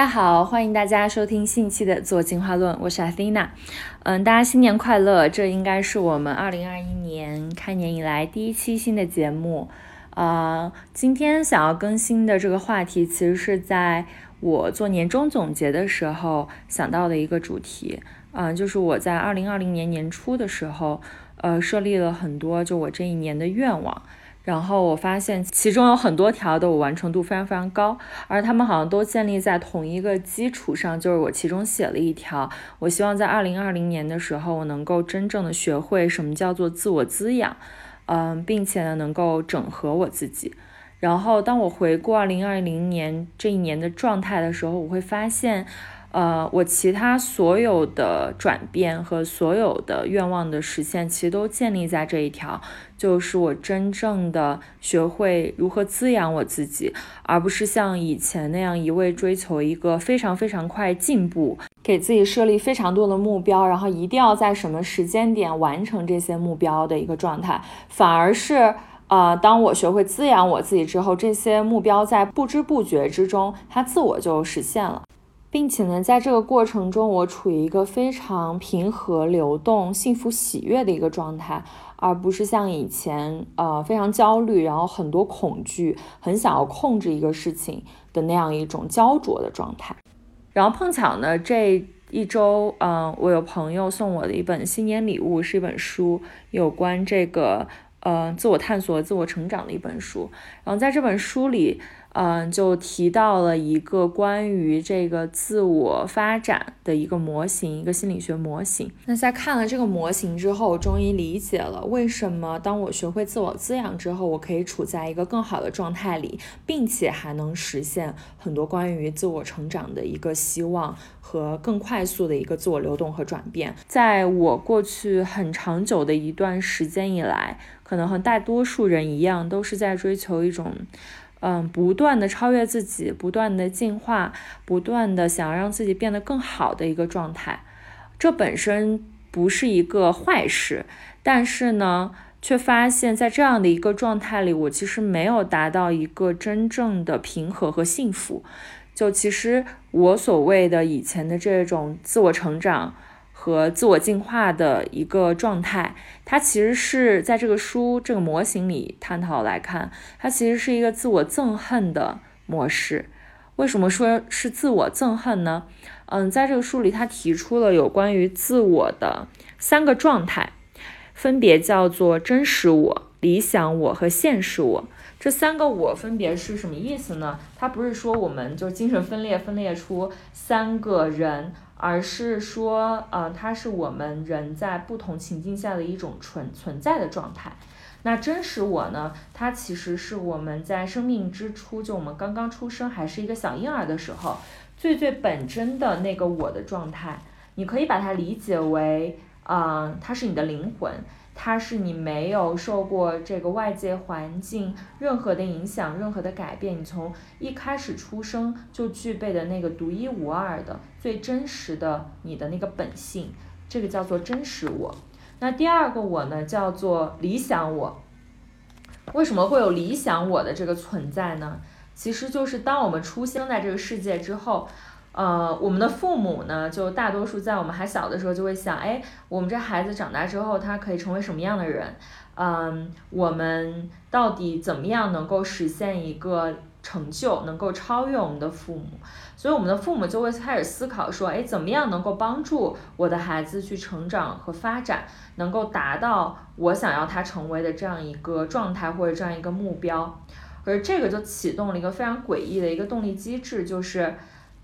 大家好，欢迎大家收听新一期的做进化论，我是 Athena。嗯，大家新年快乐！这应该是我们二零二一年开年以来第一期新的节目。啊，今天想要更新的这个话题，其实是在我做年终总结的时候想到的一个主题。嗯，就是我在二零二零年年初的时候，呃，设立了很多就我这一年的愿望。然后我发现其中有很多条的我完成度非常非常高，而他们好像都建立在同一个基础上，就是我其中写了一条，我希望在二零二零年的时候，我能够真正的学会什么叫做自我滋养，嗯，并且呢能够整合我自己。然后当我回顾二零二零年这一年的状态的时候，我会发现。呃，我其他所有的转变和所有的愿望的实现，其实都建立在这一条，就是我真正的学会如何滋养我自己，而不是像以前那样一味追求一个非常非常快进步，给自己设立非常多的目标，然后一定要在什么时间点完成这些目标的一个状态，反而是，呃，当我学会滋养我自己之后，这些目标在不知不觉之中，它自我就实现了。并且呢，在这个过程中，我处于一个非常平和、流动、幸福、喜悦的一个状态，而不是像以前，呃，非常焦虑，然后很多恐惧，很想要控制一个事情的那样一种焦灼的状态。然后碰巧呢，这一周，嗯，我有朋友送我的一本新年礼物，是一本书，有关这个，呃，自我探索、自我成长的一本书。然后在这本书里。嗯，就提到了一个关于这个自我发展的一个模型，一个心理学模型。那在看了这个模型之后，我终于理解了为什么当我学会自我滋养之后，我可以处在一个更好的状态里，并且还能实现很多关于自我成长的一个希望和更快速的一个自我流动和转变。在我过去很长久的一段时间以来，可能和大多数人一样，都是在追求一种。嗯，不断的超越自己，不断的进化，不断的想要让自己变得更好的一个状态，这本身不是一个坏事，但是呢，却发现，在这样的一个状态里，我其实没有达到一个真正的平和和幸福。就其实我所谓的以前的这种自我成长。和自我进化的一个状态，它其实是在这个书这个模型里探讨来看，它其实是一个自我憎恨的模式。为什么说是自我憎恨呢？嗯，在这个书里，他提出了有关于自我的三个状态，分别叫做真实我、理想我和现实我。这三个我分别是什么意思呢？它不是说我们就精神分裂分裂出三个人。而是说，呃，它是我们人在不同情境下的一种存存在的状态。那真实我呢？它其实是我们在生命之初，就我们刚刚出生还是一个小婴儿的时候，最最本真的那个我的状态。你可以把它理解为，嗯，它是你的灵魂。它是你没有受过这个外界环境任何的影响、任何的改变，你从一开始出生就具备的那个独一无二的、最真实的你的那个本性，这个叫做真实我。那第二个我呢，叫做理想我。为什么会有理想我的这个存在呢？其实就是当我们出生在这个世界之后。呃，我们的父母呢，就大多数在我们还小的时候就会想，哎，我们这孩子长大之后，他可以成为什么样的人？嗯，我们到底怎么样能够实现一个成就，能够超越我们的父母？所以我们的父母就会开始思考说，哎，怎么样能够帮助我的孩子去成长和发展，能够达到我想要他成为的这样一个状态或者这样一个目标？而这个就启动了一个非常诡异的一个动力机制，就是。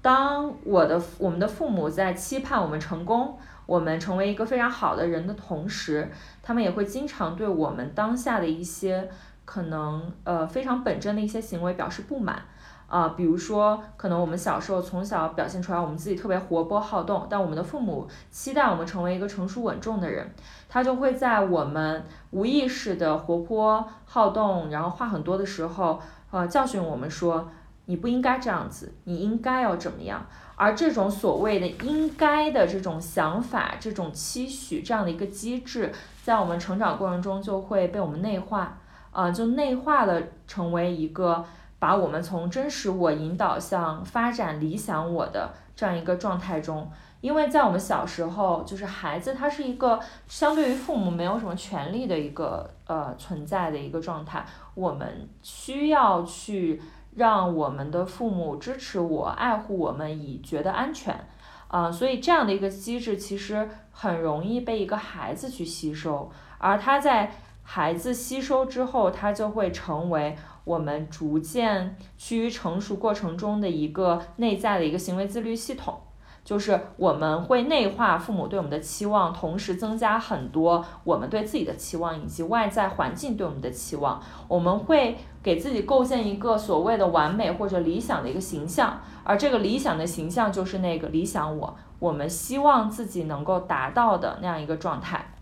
当我的我们的父母在期盼我们成功，我们成为一个非常好的人的同时，他们也会经常对我们当下的一些可能呃非常本真的一些行为表示不满啊，比如说可能我们小时候从小表现出来我们自己特别活泼好动，但我们的父母期待我们成为一个成熟稳重的人，他就会在我们无意识的活泼好动，然后话很多的时候，呃教训我们说。你不应该这样子，你应该要怎么样？而这种所谓的应该的这种想法、这种期许这样的一个机制，在我们成长过程中就会被我们内化，啊，就内化了成为一个把我们从真实我引导向发展理想我的这样一个状态中。因为在我们小时候，就是孩子他是一个相对于父母没有什么权利的一个呃存在的一个状态，我们需要去让我们的父母支持我、爱护我们，以觉得安全。啊，所以这样的一个机制其实很容易被一个孩子去吸收，而他在孩子吸收之后，他就会成为我们逐渐趋于成熟过程中的一个内在的一个行为自律系统。就是我们会内化父母对我们的期望，同时增加很多我们对自己的期望，以及外在环境对我们的期望。我们会给自己构建一个所谓的完美或者理想的一个形象，而这个理想的形象就是那个理想我，我们希望自己能够达到的那样一个状态。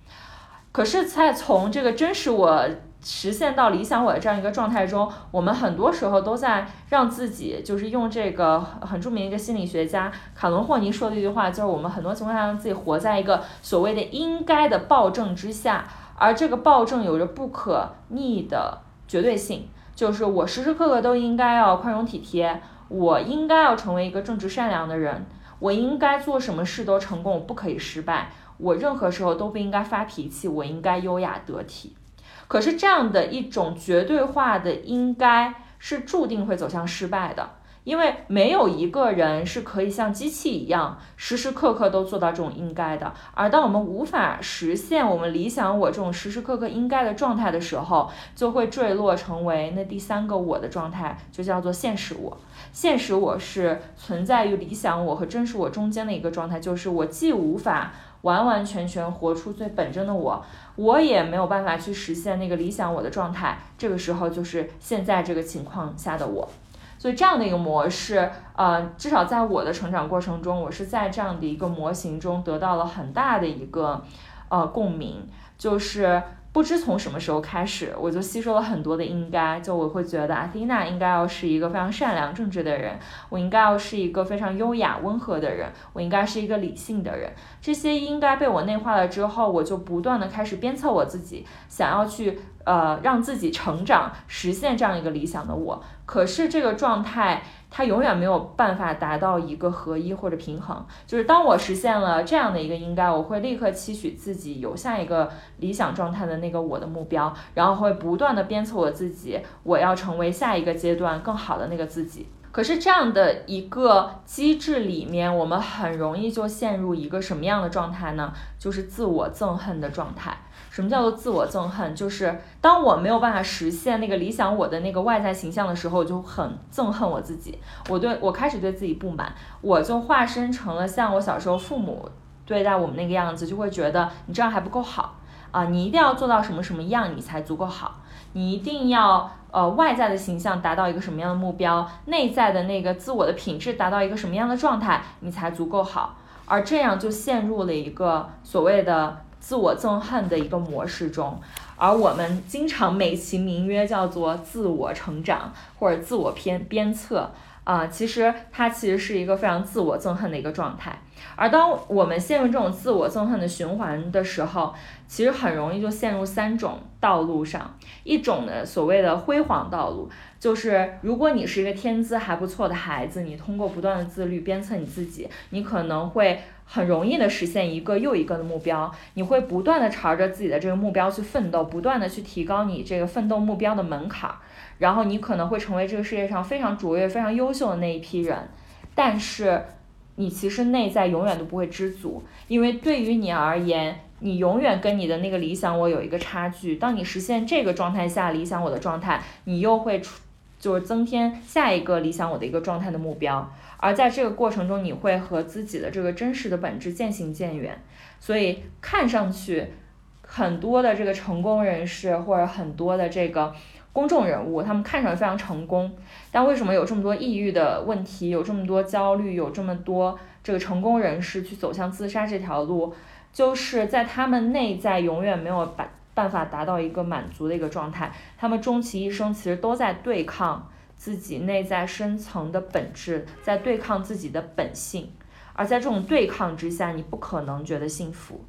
可是，在从这个真实我。实现到理想我的这样一个状态中，我们很多时候都在让自己，就是用这个很著名一个心理学家卡伦霍尼说的一句话，就是我们很多情况下让自己活在一个所谓的应该的暴政之下，而这个暴政有着不可逆的绝对性，就是我时时刻刻都应该要宽容体贴，我应该要成为一个正直善良的人，我应该做什么事都成功，我不可以失败，我任何时候都不应该发脾气，我应该优雅得体。可是这样的一种绝对化的应该是注定会走向失败的，因为没有一个人是可以像机器一样时时刻刻都做到这种应该的。而当我们无法实现我们理想我这种时时刻刻应该的状态的时候，就会坠落成为那第三个我的状态，就叫做现实我。现实我是存在于理想我和真实我中间的一个状态，就是我既无法。完完全全活出最本真的我，我也没有办法去实现那个理想我的状态。这个时候就是现在这个情况下的我，所以这样的一个模式，呃，至少在我的成长过程中，我是在这样的一个模型中得到了很大的一个呃共鸣，就是。不知从什么时候开始，我就吸收了很多的应该，就我会觉得阿蒂娜应该要是一个非常善良正直的人，我应该要是一个非常优雅温和的人，我应该是一个理性的人。这些应该被我内化了之后，我就不断的开始鞭策我自己，想要去呃让自己成长，实现这样一个理想的我。可是这个状态。它永远没有办法达到一个合一或者平衡。就是当我实现了这样的一个应该，我会立刻期许自己有下一个理想状态的那个我的目标，然后会不断的鞭策我自己，我要成为下一个阶段更好的那个自己。可是这样的一个机制里面，我们很容易就陷入一个什么样的状态呢？就是自我憎恨的状态。什么叫做自我憎恨？就是当我没有办法实现那个理想我的那个外在形象的时候，我就很憎恨我自己。我对我开始对自己不满，我就化身成了像我小时候父母对待我们那个样子，就会觉得你这样还不够好啊，你一定要做到什么什么样你才足够好，你一定要呃外在的形象达到一个什么样的目标，内在的那个自我的品质达到一个什么样的状态，你才足够好，而这样就陷入了一个所谓的。自我憎恨的一个模式中，而我们经常美其名曰叫做自我成长或者自我偏鞭策啊，其实它其实是一个非常自我憎恨的一个状态。而当我们陷入这种自我憎恨的循环的时候，其实很容易就陷入三种道路上。一种呢，所谓的辉煌道路，就是如果你是一个天资还不错的孩子，你通过不断的自律鞭策你自己，你可能会。很容易的实现一个又一个的目标，你会不断的朝着自己的这个目标去奋斗，不断的去提高你这个奋斗目标的门槛，然后你可能会成为这个世界上非常卓越、非常优秀的那一批人。但是你其实内在永远都不会知足，因为对于你而言，你永远跟你的那个理想我有一个差距。当你实现这个状态下理想我的状态，你又会出就是增添下一个理想我的一个状态的目标。而在这个过程中，你会和自己的这个真实的本质渐行渐远，所以看上去很多的这个成功人士或者很多的这个公众人物，他们看上去非常成功，但为什么有这么多抑郁的问题，有这么多焦虑，有这么多这个成功人士去走向自杀这条路，就是在他们内在永远没有办办法达到一个满足的一个状态，他们终其一生其实都在对抗。自己内在深层的本质在对抗自己的本性，而在这种对抗之下，你不可能觉得幸福。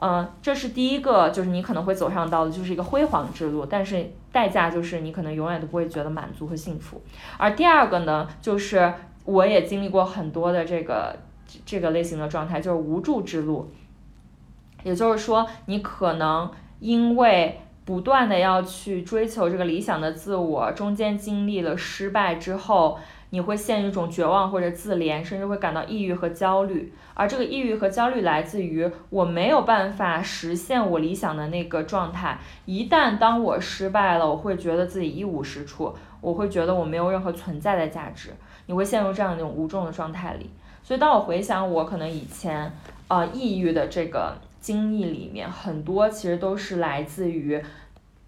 嗯，这是第一个，就是你可能会走上到的，就是一个辉煌之路，但是代价就是你可能永远都不会觉得满足和幸福。而第二个呢，就是我也经历过很多的这个这个类型的状态，就是无助之路。也就是说，你可能因为不断的要去追求这个理想的自我，中间经历了失败之后。你会陷入一种绝望或者自怜，甚至会感到抑郁和焦虑。而这个抑郁和焦虑来自于我没有办法实现我理想的那个状态。一旦当我失败了，我会觉得自己一无是处，我会觉得我没有任何存在的价值。你会陷入这样一种无助的状态里。所以，当我回想我可能以前呃抑郁的这个经历里面，很多其实都是来自于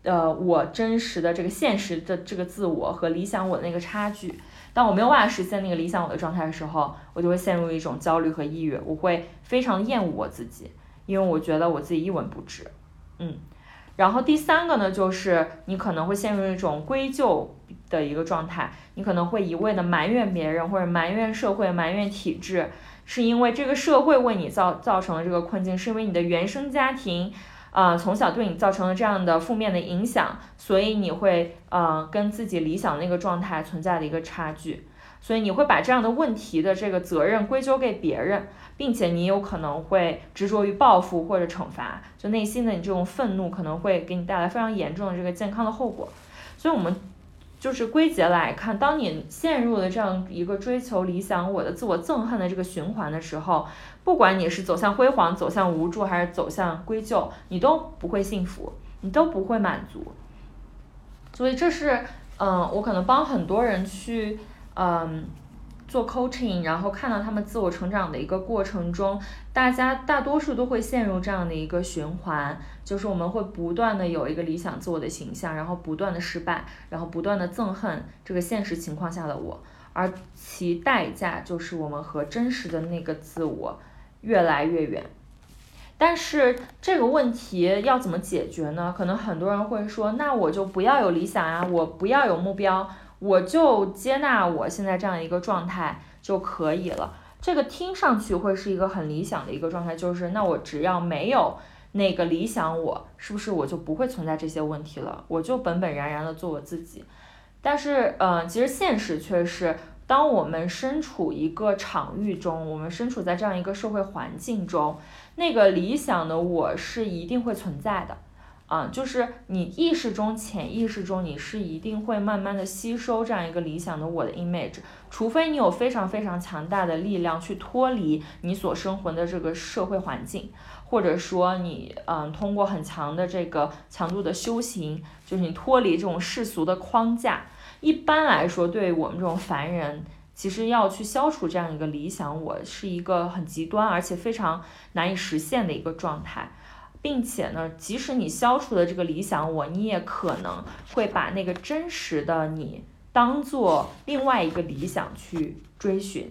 呃我真实的这个现实的这个自我和理想我的那个差距。当我没有办法实现那个理想我的状态的时候，我就会陷入一种焦虑和抑郁，我会非常厌恶我自己，因为我觉得我自己一文不值。嗯，然后第三个呢，就是你可能会陷入一种归咎的一个状态，你可能会一味的埋怨别人或者埋怨社会、埋怨体制，是因为这个社会为你造造成了这个困境，是因为你的原生家庭。啊，从小对你造成了这样的负面的影响，所以你会呃跟自己理想那个状态存在的一个差距，所以你会把这样的问题的这个责任归咎给别人，并且你有可能会执着于报复或者惩罚，就内心的你这种愤怒可能会给你带来非常严重的这个健康的后果，所以我们。就是归结来看，当你陷入了这样一个追求理想、我的自我憎恨的这个循环的时候，不管你是走向辉煌、走向无助，还是走向归咎，你都不会幸福，你都不会满足。所以这是，嗯，我可能帮很多人去，嗯。做 coaching，然后看到他们自我成长的一个过程中，大家大多数都会陷入这样的一个循环，就是我们会不断的有一个理想自我的形象，然后不断的失败，然后不断的憎恨这个现实情况下的我，而其代价就是我们和真实的那个自我越来越远。但是这个问题要怎么解决呢？可能很多人会说，那我就不要有理想啊，我不要有目标。我就接纳我现在这样一个状态就可以了。这个听上去会是一个很理想的一个状态，就是那我只要没有那个理想，我是不是我就不会存在这些问题了？我就本本然然的做我自己。但是，嗯，其实现实却是，当我们身处一个场域中，我们身处在这样一个社会环境中，那个理想的我是一定会存在的。啊，就是你意识中、潜意识中，你是一定会慢慢的吸收这样一个理想的我的 image，除非你有非常非常强大的力量去脱离你所生活的这个社会环境，或者说你嗯通过很强的这个强度的修行，就是你脱离这种世俗的框架。一般来说，对于我们这种凡人，其实要去消除这样一个理想我，是一个很极端而且非常难以实现的一个状态。并且呢，即使你消除了这个理想我，你也可能会把那个真实的你当做另外一个理想去追寻，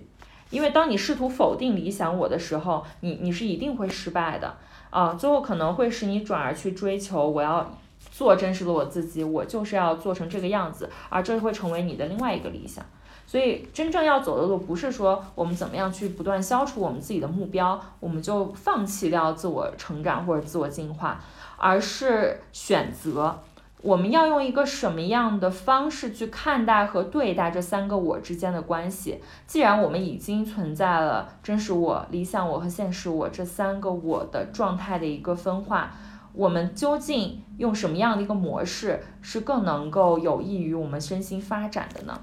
因为当你试图否定理想我的时候，你你是一定会失败的啊，最后可能会使你转而去追求我要做真实的我自己，我就是要做成这个样子，而这会成为你的另外一个理想。所以，真正要走的路，不是说我们怎么样去不断消除我们自己的目标，我们就放弃掉自我成长或者自我进化，而是选择我们要用一个什么样的方式去看待和对待这三个我之间的关系。既然我们已经存在了真实我、理想我和现实我这三个我的状态的一个分化，我们究竟用什么样的一个模式是更能够有益于我们身心发展的呢？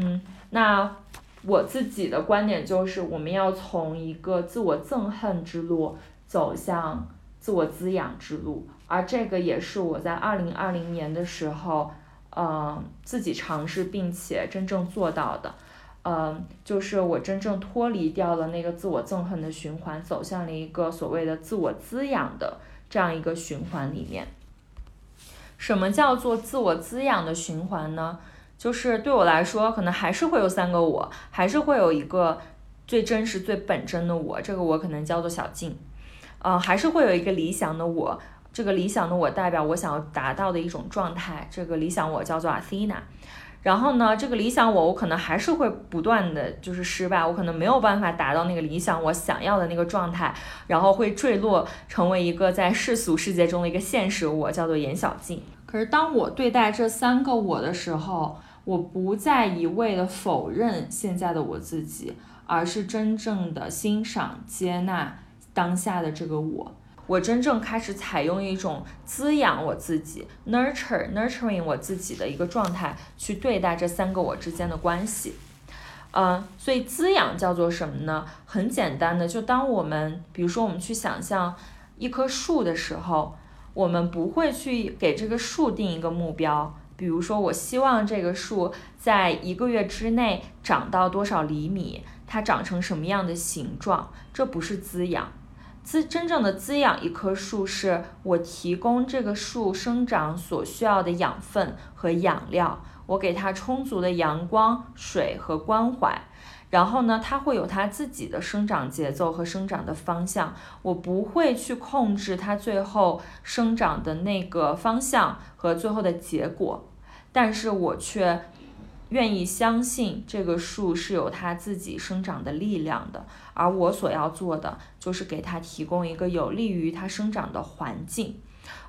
嗯，那我自己的观点就是，我们要从一个自我憎恨之路走向自我滋养之路，而这个也是我在二零二零年的时候，嗯，自己尝试并且真正做到的，嗯，就是我真正脱离掉了那个自我憎恨的循环，走向了一个所谓的自我滋养的这样一个循环里面。什么叫做自我滋养的循环呢？就是对我来说，可能还是会有三个我，还是会有一个最真实、最本真的我。这个我可能叫做小静，呃，还是会有一个理想的我。这个理想的我代表我想要达到的一种状态。这个理想我叫做阿 n 娜。然后呢，这个理想我，我可能还是会不断的就是失败，我可能没有办法达到那个理想我想要的那个状态，然后会坠落成为一个在世俗世界中的一个现实我，叫做严小静。可是当我对待这三个我的时候，我不再一味的否认现在的我自己，而是真正的欣赏、接纳当下的这个我。我真正开始采用一种滋养我自己，nurture nurturing 我自己的一个状态去对待这三个我之间的关系，嗯，所以滋养叫做什么呢？很简单的，就当我们比如说我们去想象一棵树的时候，我们不会去给这个树定一个目标，比如说我希望这个树在一个月之内长到多少厘米，它长成什么样的形状，这不是滋养。滋真正的滋养一棵树，是我提供这个树生长所需要的养分和养料，我给它充足的阳光、水和关怀，然后呢，它会有它自己的生长节奏和生长的方向，我不会去控制它最后生长的那个方向和最后的结果，但是我却。愿意相信这个树是有它自己生长的力量的，而我所要做的就是给它提供一个有利于它生长的环境。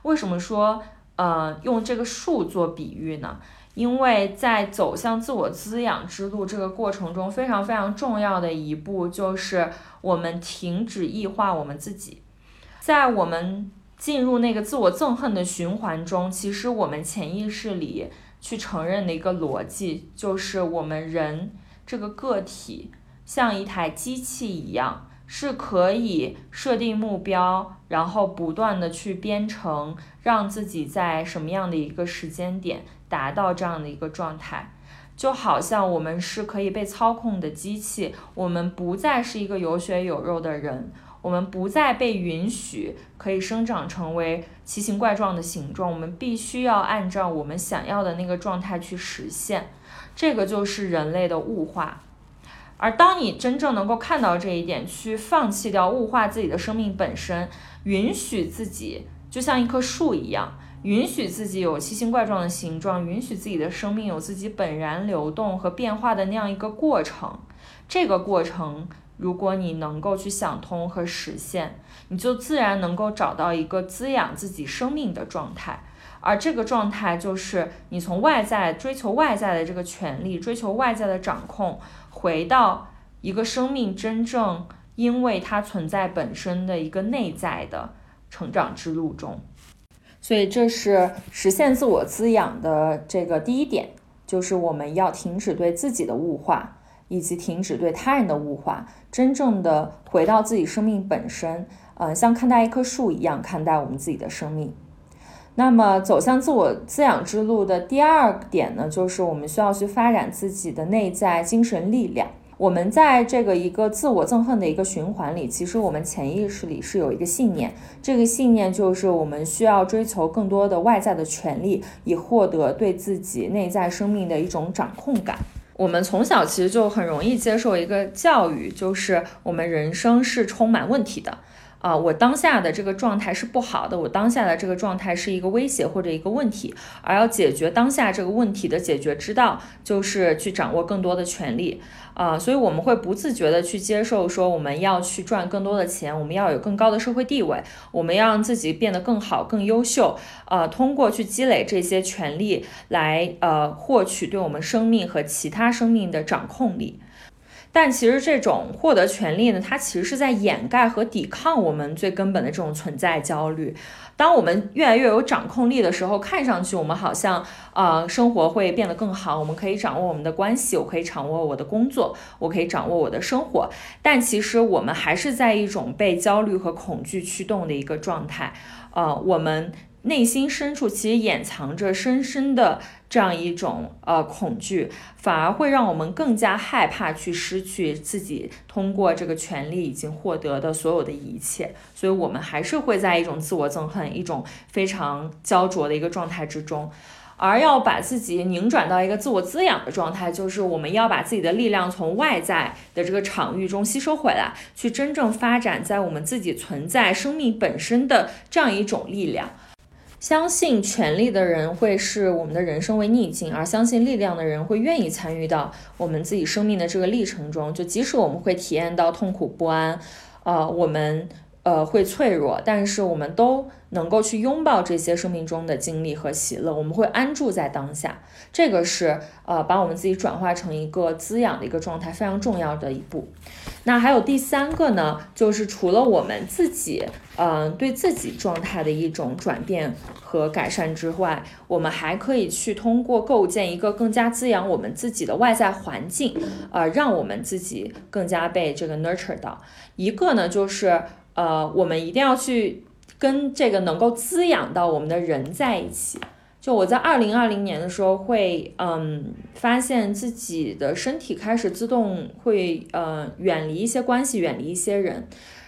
为什么说呃用这个树做比喻呢？因为在走向自我滋养之路这个过程中，非常非常重要的一步就是我们停止异化我们自己。在我们进入那个自我憎恨的循环中，其实我们潜意识里。去承认的一个逻辑，就是我们人这个个体像一台机器一样，是可以设定目标，然后不断的去编程，让自己在什么样的一个时间点达到这样的一个状态，就好像我们是可以被操控的机器，我们不再是一个有血有肉的人。我们不再被允许可以生长成为奇形怪状的形状，我们必须要按照我们想要的那个状态去实现。这个就是人类的物化。而当你真正能够看到这一点，去放弃掉物化自己的生命本身，允许自己就像一棵树一样，允许自己有奇形怪状的形状，允许自己的生命有自己本然流动和变化的那样一个过程。这个过程。如果你能够去想通和实现，你就自然能够找到一个滋养自己生命的状态，而这个状态就是你从外在追求外在的这个权利，追求外在的掌控，回到一个生命真正因为它存在本身的一个内在的成长之路中。所以，这是实现自我滋养的这个第一点，就是我们要停止对自己的物化。以及停止对他人的物化，真正的回到自己生命本身，呃，像看待一棵树一样看待我们自己的生命。那么，走向自我滋养之路的第二点呢，就是我们需要去发展自己的内在精神力量。我们在这个一个自我憎恨的一个循环里，其实我们潜意识里是有一个信念，这个信念就是我们需要追求更多的外在的权利，以获得对自己内在生命的一种掌控感。我们从小其实就很容易接受一个教育，就是我们人生是充满问题的。啊，我当下的这个状态是不好的，我当下的这个状态是一个威胁或者一个问题，而要解决当下这个问题的解决之道，就是去掌握更多的权利。啊，所以我们会不自觉的去接受说，我们要去赚更多的钱，我们要有更高的社会地位，我们要让自己变得更好、更优秀。呃，通过去积累这些权利来，呃，获取对我们生命和其他生命的掌控力。但其实这种获得权利呢，它其实是在掩盖和抵抗我们最根本的这种存在焦虑。当我们越来越有掌控力的时候，看上去我们好像啊，生活会变得更好，我们可以掌握我们的关系，我可以掌握我的工作，我可以掌握我的生活。但其实我们还是在一种被焦虑和恐惧驱动的一个状态。呃，我们。内心深处其实掩藏着深深的这样一种呃恐惧，反而会让我们更加害怕去失去自己通过这个权利已经获得的所有的一切，所以我们还是会在一种自我憎恨、一种非常焦灼的一个状态之中。而要把自己拧转到一个自我滋养的状态，就是我们要把自己的力量从外在的这个场域中吸收回来，去真正发展在我们自己存在生命本身的这样一种力量。相信权力的人会视我们的人生为逆境，而相信力量的人会愿意参与到我们自己生命的这个历程中。就即使我们会体验到痛苦不安，呃，我们。呃，会脆弱，但是我们都能够去拥抱这些生命中的经历和喜乐。我们会安住在当下，这个是呃，把我们自己转化成一个滋养的一个状态，非常重要的一步。那还有第三个呢，就是除了我们自己，嗯，对自己状态的一种转变和改善之外，我们还可以去通过构建一个更加滋养我们自己的外在环境，呃，让我们自己更加被这个 nurture 到。一个呢，就是。呃，我们一定要去跟这个能够滋养到我们的人在一起。就我在二零二零年的时候，会嗯发现自己的身体开始自动会呃远离一些关系，远离一些人。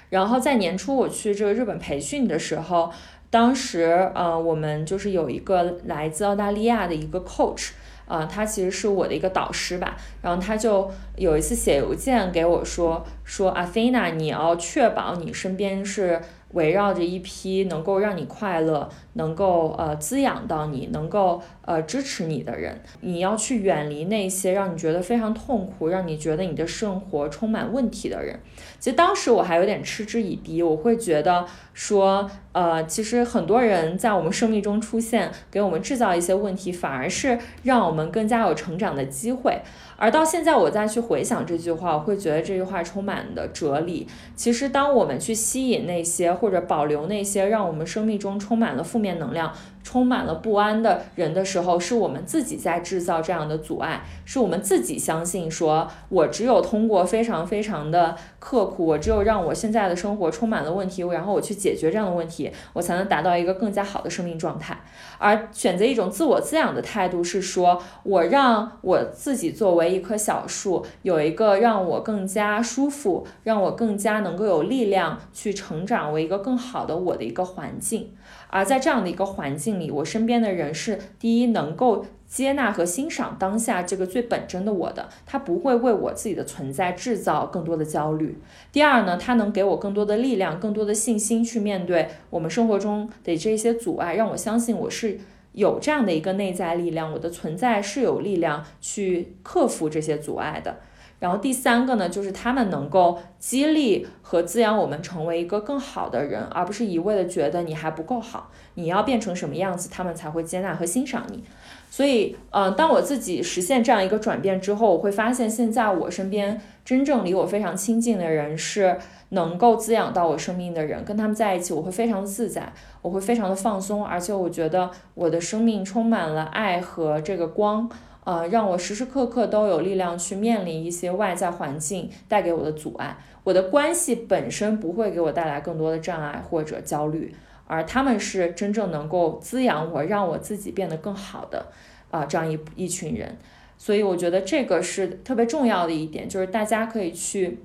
然后在年初我去这个日本培训的时候，当时呃我们就是有一个来自澳大利亚的一个 coach。啊，他其实是我的一个导师吧，然后他就有一次写邮件给我说，说阿菲娜，你要确保你身边是。围绕着一批能够让你快乐、能够呃滋养到你、能够呃支持你的人，你要去远离那些让你觉得非常痛苦、让你觉得你的生活充满问题的人。其实当时我还有点嗤之以鼻，我会觉得说，呃，其实很多人在我们生命中出现，给我们制造一些问题，反而是让我们更加有成长的机会。而到现在，我再去回想这句话，我会觉得这句话充满的哲理。其实，当我们去吸引那些或者保留那些让我们生命中充满了负负面能量。充满了不安的人的时候，是我们自己在制造这样的阻碍，是我们自己相信说，我只有通过非常非常的刻苦，我只有让我现在的生活充满了问题，然后我去解决这样的问题，我才能达到一个更加好的生命状态。而选择一种自我滋养的态度，是说我让我自己作为一棵小树，有一个让我更加舒服，让我更加能够有力量去成长为一个更好的我的一个环境。而在这样的一个环境里，我身边的人是第一能够接纳和欣赏当下这个最本真的我的，他不会为我自己的存在制造更多的焦虑。第二呢，他能给我更多的力量、更多的信心去面对我们生活中的这些阻碍，让我相信我是有这样的一个内在力量，我的存在是有力量去克服这些阻碍的。然后第三个呢，就是他们能够激励和滋养我们成为一个更好的人，而不是一味的觉得你还不够好，你要变成什么样子，他们才会接纳和欣赏你。所以，嗯，当我自己实现这样一个转变之后，我会发现现在我身边真正离我非常亲近的人是能够滋养到我生命的人，跟他们在一起我会非常自在，我会非常的放松，而且我觉得我的生命充满了爱和这个光。呃，让我时时刻刻都有力量去面临一些外在环境带给我的阻碍。我的关系本身不会给我带来更多的障碍或者焦虑，而他们是真正能够滋养我，让我自己变得更好的啊，这样一一群人。所以我觉得这个是特别重要的一点，就是大家可以去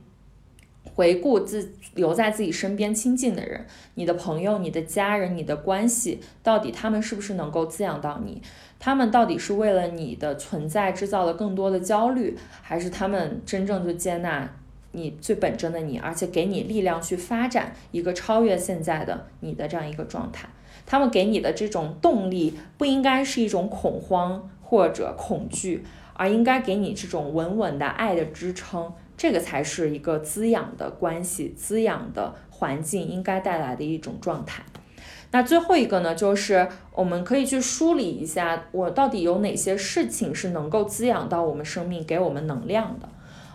回顾自留在自己身边亲近的人，你的朋友、你的家人、你的关系，到底他们是不是能够滋养到你？他们到底是为了你的存在制造了更多的焦虑，还是他们真正就接纳你最本真的你，而且给你力量去发展一个超越现在的你的这样一个状态？他们给你的这种动力不应该是一种恐慌或者恐惧，而应该给你这种稳稳的爱的支撑。这个才是一个滋养的关系、滋养的环境应该带来的一种状态。那最后一个呢，就是我们可以去梳理一下，我到底有哪些事情是能够滋养到我们生命、给我们能量的。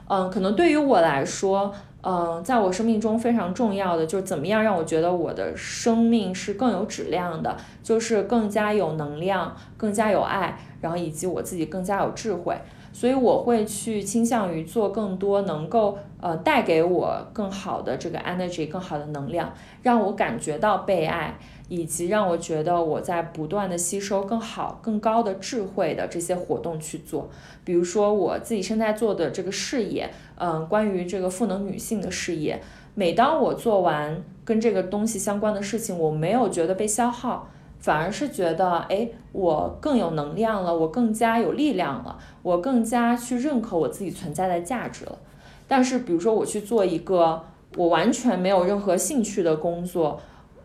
嗯，可能对于我来说，嗯，在我生命中非常重要的就是怎么样让我觉得我的生命是更有质量的，就是更加有能量、更加有爱，然后以及我自己更加有智慧。所以我会去倾向于做更多能够呃带给我更好的这个 energy、更好的能量，让我感觉到被爱。以及让我觉得我在不断的吸收更好、更高的智慧的这些活动去做，比如说我自己现在做的这个事业，嗯，关于这个赋能女性的事业，每当我做完跟这个东西相关的事情，我没有觉得被消耗，反而是觉得，哎，我更有能量了，我更加有力量了，我更加去认可我自己存在的价值了。但是，比如说我去做一个我完全没有任何兴趣的工作。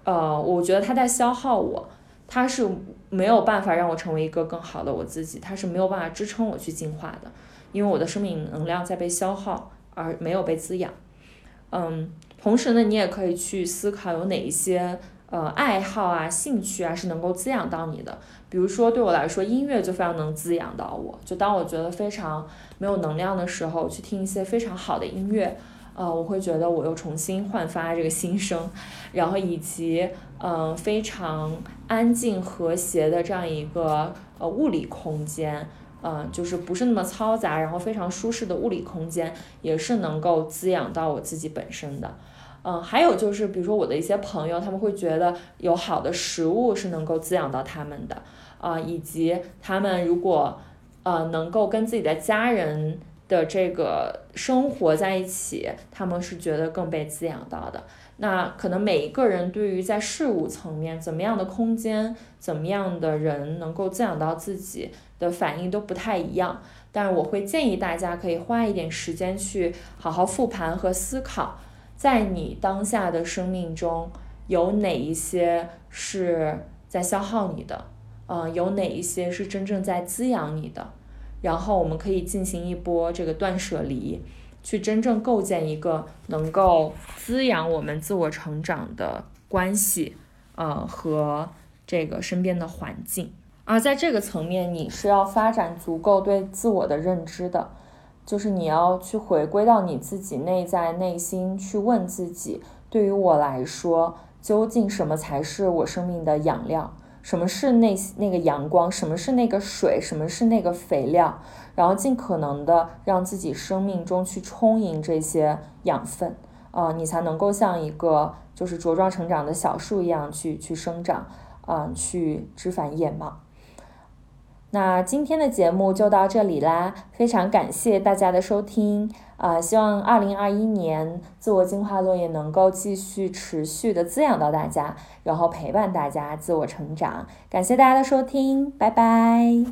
呃，我觉得他在消耗我，它是没有办法让我成为一个更好的我自己，它是没有办法支撑我去进化的，因为我的生命能量在被消耗，而没有被滋养。嗯，同时呢，你也可以去思考有哪一些呃爱好啊、兴趣啊是能够滋养到你的。比如说，对我来说，音乐就非常能滋养到我。就当我觉得非常没有能量的时候，去听一些非常好的音乐。呃，我会觉得我又重新焕发这个新生，然后以及嗯非常安静和谐的这样一个呃物理空间，嗯就是不是那么嘈杂，然后非常舒适的物理空间，也是能够滋养到我自己本身的。嗯，还有就是比如说我的一些朋友，他们会觉得有好的食物是能够滋养到他们的，啊，以及他们如果呃能够跟自己的家人。的这个生活在一起，他们是觉得更被滋养到的。那可能每一个人对于在事物层面怎么样的空间，怎么样的人能够滋养到自己的反应都不太一样。但我会建议大家可以花一点时间去好好复盘和思考，在你当下的生命中有哪一些是在消耗你的，嗯，有哪一些是真正在滋养你的。然后我们可以进行一波这个断舍离，去真正构建一个能够滋养我们自我成长的关系，呃，和这个身边的环境。而在这个层面，你是要发展足够对自我的认知的，就是你要去回归到你自己内在内心，去问自己：对于我来说，究竟什么才是我生命的养料？什么是那那个阳光？什么是那个水？什么是那个肥料？然后尽可能的让自己生命中去充盈这些养分，啊，你才能够像一个就是茁壮成长的小树一样去去生长，啊，去枝繁叶茂。那今天的节目就到这里啦，非常感谢大家的收听啊！希望二零二一年自我进化论也能够继续持续的滋养到大家，然后陪伴大家自我成长。感谢大家的收听，拜拜。